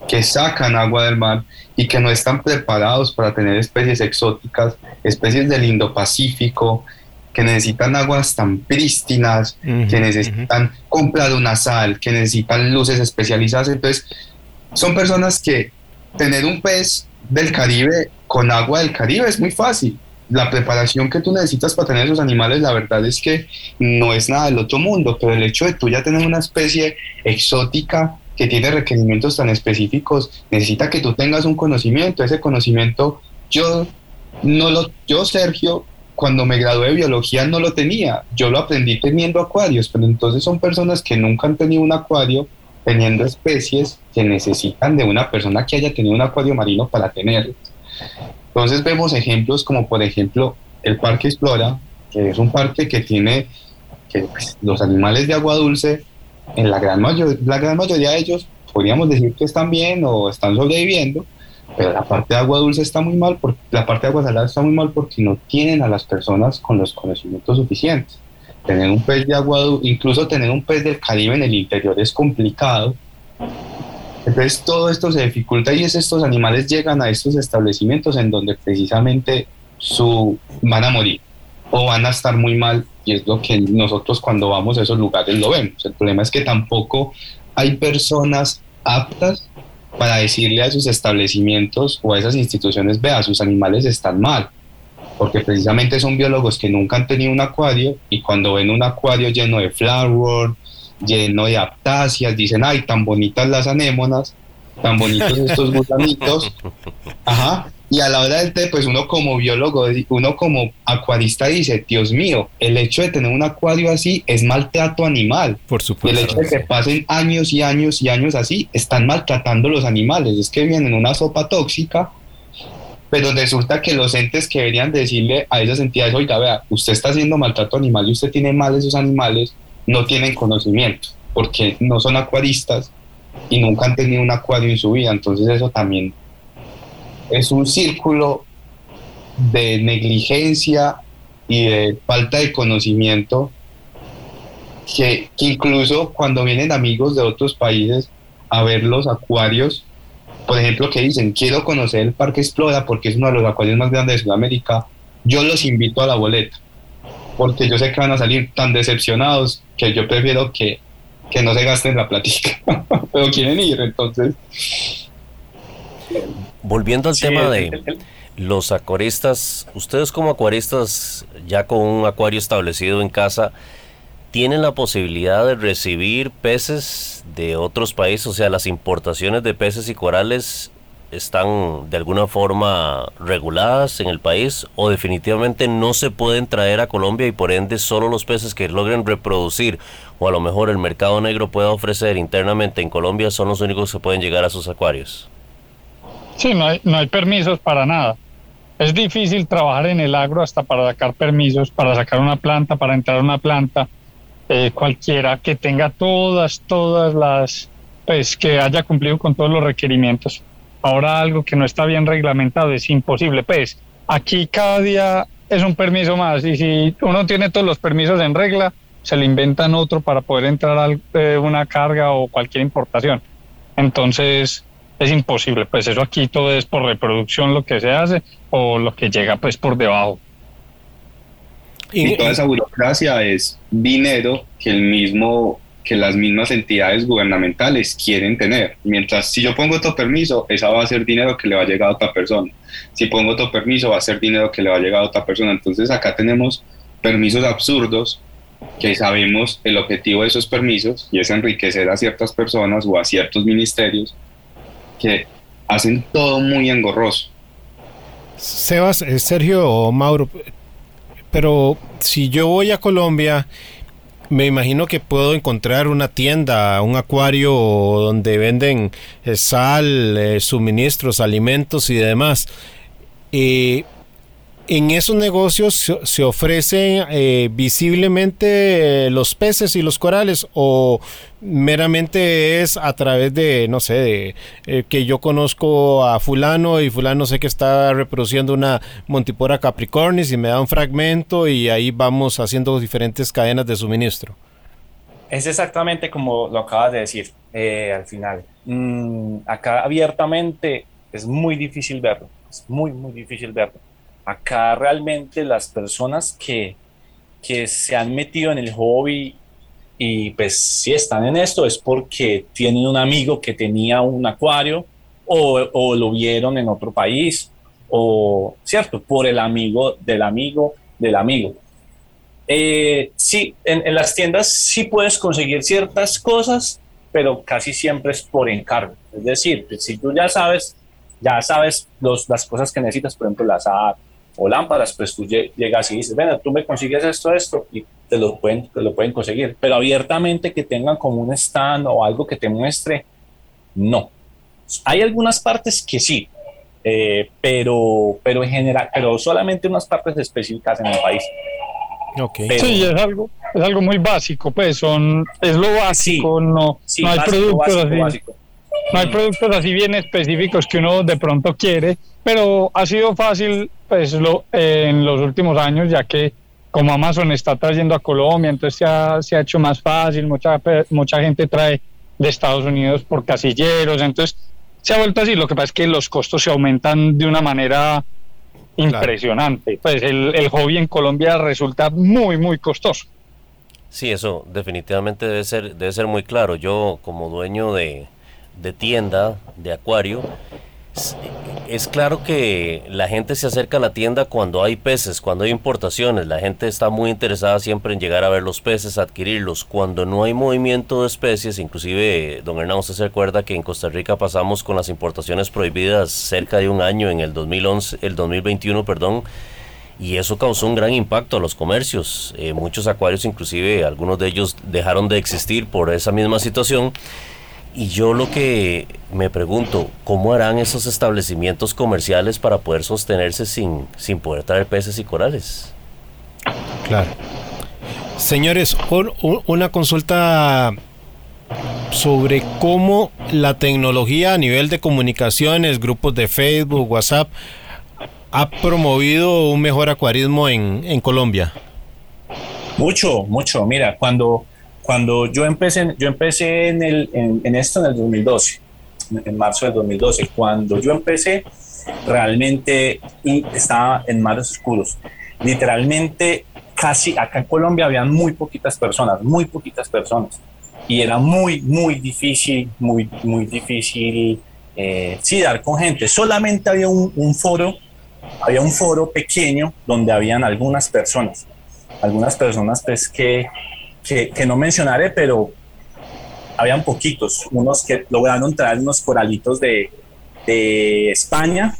que sacan agua del mar y que no están preparados para tener especies exóticas, especies del Indo-Pacífico, que necesitan aguas tan prístinas, que necesitan comprar una sal, que necesitan luces especializadas. Entonces, son personas que tener un pez del Caribe con agua del Caribe es muy fácil la preparación que tú necesitas para tener esos animales, la verdad es que no es nada del otro mundo, pero el hecho de tú ya tener una especie exótica que tiene requerimientos tan específicos, necesita que tú tengas un conocimiento, ese conocimiento yo no lo, yo Sergio, cuando me gradué de biología no lo tenía, yo lo aprendí teniendo acuarios, pero entonces son personas que nunca han tenido un acuario, teniendo especies que necesitan de una persona que haya tenido un acuario marino para tenerlos. Entonces vemos ejemplos como por ejemplo el Parque Explora, que es un parque que tiene que pues, los animales de agua dulce, en la gran, la gran mayoría de ellos podríamos decir que están bien o están sobreviviendo, pero la parte de agua dulce está muy mal, porque, la parte de agua salada está muy mal porque no tienen a las personas con los conocimientos suficientes. Tener un pez de agua, incluso tener un pez del Caribe en el interior es complicado entonces todo esto se dificulta y es estos animales llegan a estos establecimientos en donde precisamente su, van a morir o van a estar muy mal y es lo que nosotros cuando vamos a esos lugares lo vemos. El problema es que tampoco hay personas aptas para decirle a esos establecimientos o a esas instituciones, vea, sus animales están mal, porque precisamente son biólogos que nunca han tenido un acuario y cuando ven un acuario lleno de flower, lleno de aptáceas, dicen, ay, tan bonitas las anémonas, tan bonitos estos gusanitos. Ajá. Y a la hora del té, pues uno como biólogo, uno como acuarista dice, Dios mío, el hecho de tener un acuario así es maltrato animal. Por supuesto. el hecho de que pasen años y años y años así, están maltratando los animales. Es que vienen una sopa tóxica, pero resulta que los entes que deberían decirle a esas entidades, oiga, vea, usted está haciendo maltrato animal y usted tiene mal esos animales, no tienen conocimiento, porque no son acuaristas y nunca han tenido un acuario en su vida. Entonces eso también es un círculo de negligencia y de falta de conocimiento que, incluso cuando vienen amigos de otros países a ver los acuarios, por ejemplo, que dicen, quiero conocer el Parque Explora porque es uno de los acuarios más grandes de Sudamérica, yo los invito a la boleta, porque yo sé que van a salir tan decepcionados que yo prefiero que, que no se gasten la platica, *laughs* pero quieren ir, entonces Volviendo al tema de los acuaristas, ustedes como acuaristas, ya con un acuario establecido en casa, ¿tienen la posibilidad de recibir peces de otros países? O sea, las importaciones de peces y corales están de alguna forma reguladas en el país o definitivamente no se pueden traer a Colombia y por ende solo los peces que logren reproducir o a lo mejor el mercado negro pueda ofrecer internamente en Colombia son los únicos que pueden llegar a sus acuarios. Sí, no hay, no hay permisos para nada. Es difícil trabajar en el agro hasta para sacar permisos, para sacar una planta, para entrar a una planta. Eh, cualquiera que tenga todas, todas las, pues que haya cumplido con todos los requerimientos. Ahora algo que no está bien reglamentado es imposible. Pues aquí cada día es un permiso más y si uno tiene todos los permisos en regla, se le inventan otro para poder entrar a eh, una carga o cualquier importación. Entonces, es imposible. Pues eso aquí todo es por reproducción lo que se hace o lo que llega pues por debajo. Y, toda esa burocracia es dinero que el mismo que las mismas entidades gubernamentales quieren tener. Mientras si yo pongo otro permiso, esa va a ser dinero que le va a llegar a otra persona. Si pongo otro permiso, va a ser dinero que le va a llegar a otra persona. Entonces acá tenemos permisos absurdos que sabemos el objetivo de esos permisos y es enriquecer a ciertas personas o a ciertos ministerios que hacen todo muy engorroso. Sebas, eh, Sergio o Mauro, pero si yo voy a Colombia, me imagino que puedo encontrar una tienda, un acuario donde venden eh, sal, eh, suministros, alimentos y demás. Eh, en esos negocios se, ofrecen eh, visiblemente los peces y los corales o meramente es a través de, no sé, de, eh, que yo conozco a fulano y fulano sé que está reproduciendo una Montipora capricornis y me da un fragmento y ahí vamos haciendo diferentes cadenas de suministro. Es exactamente como lo acabas de decir eh, al final. Mm, acá abiertamente es muy difícil verlo, es muy, muy difícil verlo Acá realmente las personas que, que se han metido en el hobby y pues si están en esto es porque tienen un amigo que tenía un acuario o, lo vieron en otro país o, ¿cierto? Por el amigo del amigo del amigo. Eh, sí, en, las tiendas sí puedes conseguir ciertas cosas, pero casi siempre es por encargo. Es decir, si tú ya sabes, ya sabes los, las cosas que necesitas, por ejemplo, las o lámparas, pues tú llegas y dices, bueno, tú me consigues esto, esto, y te lo, pueden, te lo pueden conseguir. Pero abiertamente que tengan como un stand o algo que te muestre, no. Hay algunas partes que sí, eh, pero, pero en general, pero solamente unas partes específicas en el país. Okay. sí, es algo, es algo muy básico, pues son, es lo básico, no, no hay productos así. No hay productos así bien específicos que uno de pronto quiere, pero ha sido fácil pues lo, en los últimos años, ya que como Amazon está trayendo a Colombia, entonces se ha, se ha hecho más fácil, mucha, mucha gente trae de Estados Unidos por casilleros, entonces se ha vuelto así, lo que pasa es que los costos se aumentan de una manera impresionante, pues el, el hobby en Colombia resulta muy, muy costoso. Sí, eso definitivamente debe ser, debe ser muy claro. Yo como dueño de, de tienda, de acuario, es claro que la gente se acerca a la tienda cuando hay peces, cuando hay importaciones. La gente está muy interesada siempre en llegar a ver los peces, adquirirlos. Cuando no hay movimiento de especies, inclusive, don Hernán, se acuerda que en Costa Rica pasamos con las importaciones prohibidas cerca de un año, en el 2011, el 2021, perdón, y eso causó un gran impacto a los comercios. Eh, muchos acuarios, inclusive, algunos de ellos dejaron de existir por esa misma situación. Y yo lo que me pregunto, ¿cómo harán esos establecimientos comerciales para poder sostenerse sin, sin poder traer peces y corales? Claro. Señores, una consulta sobre cómo la tecnología a nivel de comunicaciones, grupos de Facebook, WhatsApp, ha promovido un mejor acuarismo en, en Colombia. Mucho, mucho. Mira, cuando cuando yo empecé, yo empecé en, el, en, esto en el 2012, en marzo del 2012. Cuando yo empecé, realmente estaba en mares oscuros. Literalmente, casi acá en Colombia habían muy poquitas personas, muy poquitas personas. Y era muy, muy difícil, muy, muy difícil, eh, sí, dar con gente. Solamente había un, un foro, había un foro pequeño donde habían algunas personas. Algunas personas, pues, que que, no mencionaré, pero habían poquitos, unos que lograron traer unos coralitos de, de España,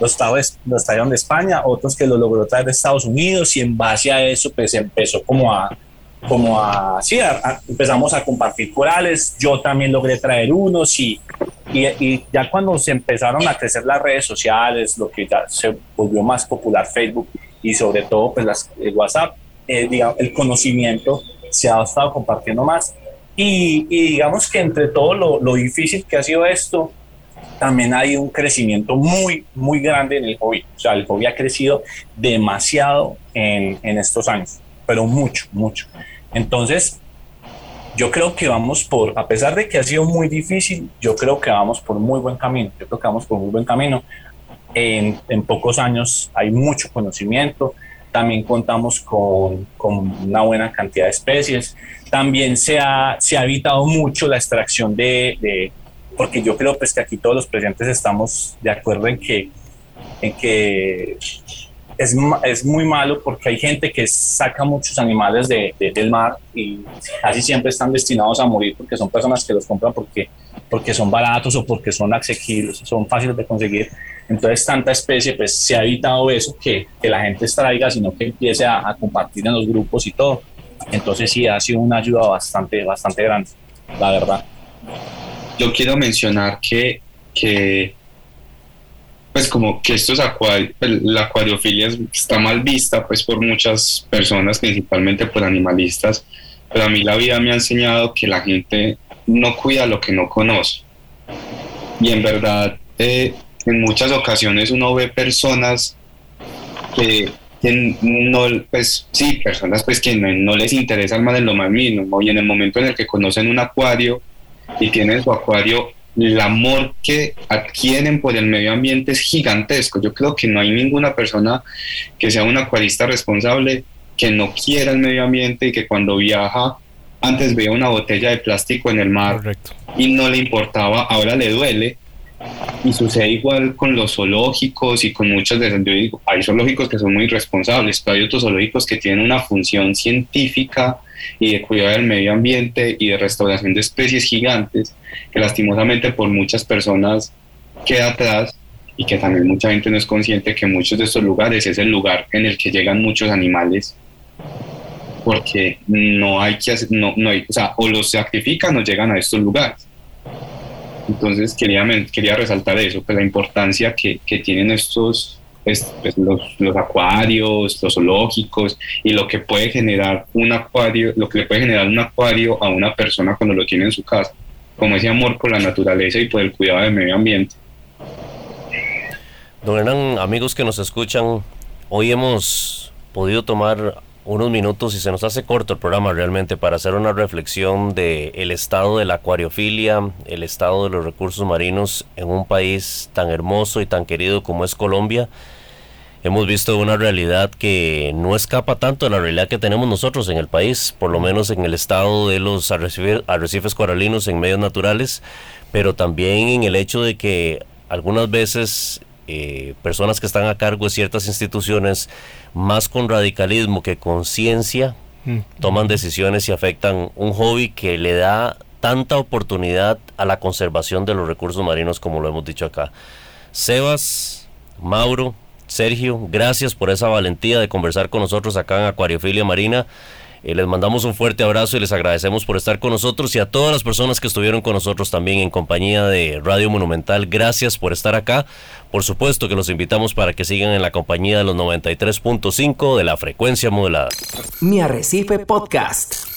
los, trajeron de España, otros que lo logró traer de Estados Unidos y en base a eso pues empezó como a, como a, sí, empezamos a compartir corales, yo también logré traer unos y, y, ya cuando se empezaron a crecer las redes sociales, lo que ya se volvió más popular Facebook y sobre todo pues las, el WhatsApp, eh, el conocimiento se ha estado compartiendo más. Y, digamos que entre todo lo, lo, difícil que ha sido esto, también hay un crecimiento muy, muy grande en el hobby. O sea, el hobby ha crecido demasiado en, en estos años, pero mucho, mucho. Entonces, yo creo que vamos por, a pesar de que ha sido muy difícil, yo creo que vamos por muy buen camino. Yo creo que vamos por muy buen camino. En, en pocos años hay mucho conocimiento, también contamos con, con, una buena cantidad de especies. También se ha, se ha evitado mucho la extracción de, porque yo creo pues que aquí todos los presentes estamos de acuerdo en que es, es muy malo porque hay gente que saca muchos animales de, del mar y casi siempre están destinados a morir porque son personas que los compran porque, porque son baratos o porque son asequibles, son fáciles de conseguir entonces, tanta especie, pues se ha evitado eso, que, que la gente extraiga, sino que empiece a, compartir en los grupos y todo. Entonces, sí, ha sido una ayuda bastante, bastante grande, la verdad. Yo quiero mencionar que, que pues como que estos acuarios, pues, la acuariofilia está mal vista pues por muchas personas, principalmente por animalistas, pero a mí la vida me ha enseñado que la gente no cuida lo que no conoce. Y en verdad, eh, en muchas ocasiones uno ve personas que, no, pues sí, personas pues que no, les interesa el más de lo más mínimo y en el momento en el que conocen un acuario y tienen su acuario, el amor que adquieren por el medio ambiente es gigantesco. Yo creo que no hay ninguna persona que sea un acuarista responsable que no quiera el medio ambiente y que cuando viaja antes veía una botella de plástico en el mar y no le importaba, ahora le duele y sucede igual con los zoológicos y con muchos de ellos. hay zoológicos que son muy responsables, pero hay otros zoológicos que tienen una función científica y de cuidado del medio ambiente y de restauración de especies gigantes que lastimosamente por muchas personas queda atrás y que también mucha gente no es consciente que muchos de estos lugares es el lugar en el que llegan muchos animales porque no hay que hacer, no, no hay, o sea, o los sacrifican o llegan a estos lugares. Entonces quería, quería resaltar eso, pues la importancia que, que tienen estos, los, los, acuarios, los zoológicos y lo que puede generar un acuario, lo que le puede generar un acuario a una persona cuando lo tiene en su casa, como ese amor por la naturaleza y por el cuidado del medio ambiente. Don Hernán, amigos que nos escuchan, hoy hemos podido tomar unos minutos y se nos hace corto el programa realmente para hacer una reflexión de el estado de la acuariofilia, el estado de los recursos marinos en un país tan hermoso y tan querido como es Colombia. hemos visto una realidad que no escapa tanto de la realidad que tenemos nosotros en el país, por lo menos en el estado de los arrecifes, coralinos en medios naturales, pero también en el hecho de que algunas veces eh, personas que están a cargo de ciertas instituciones, más con radicalismo que con ciencia, mm. toman decisiones y afectan un hobby que le da tanta oportunidad a la conservación de los recursos marinos como lo hemos dicho acá. Sebas, Mauro, Sergio, gracias por esa valentía de conversar con nosotros acá en Acuariofilia Marina. Eh, les mandamos un fuerte abrazo y les agradecemos por estar con nosotros y a todas las personas que estuvieron con nosotros también en compañía de Radio Monumental. Gracias por estar acá. Por supuesto que los invitamos para que sigan en la compañía de los 93.5 de la frecuencia modulada. Mi Arrecife Podcast.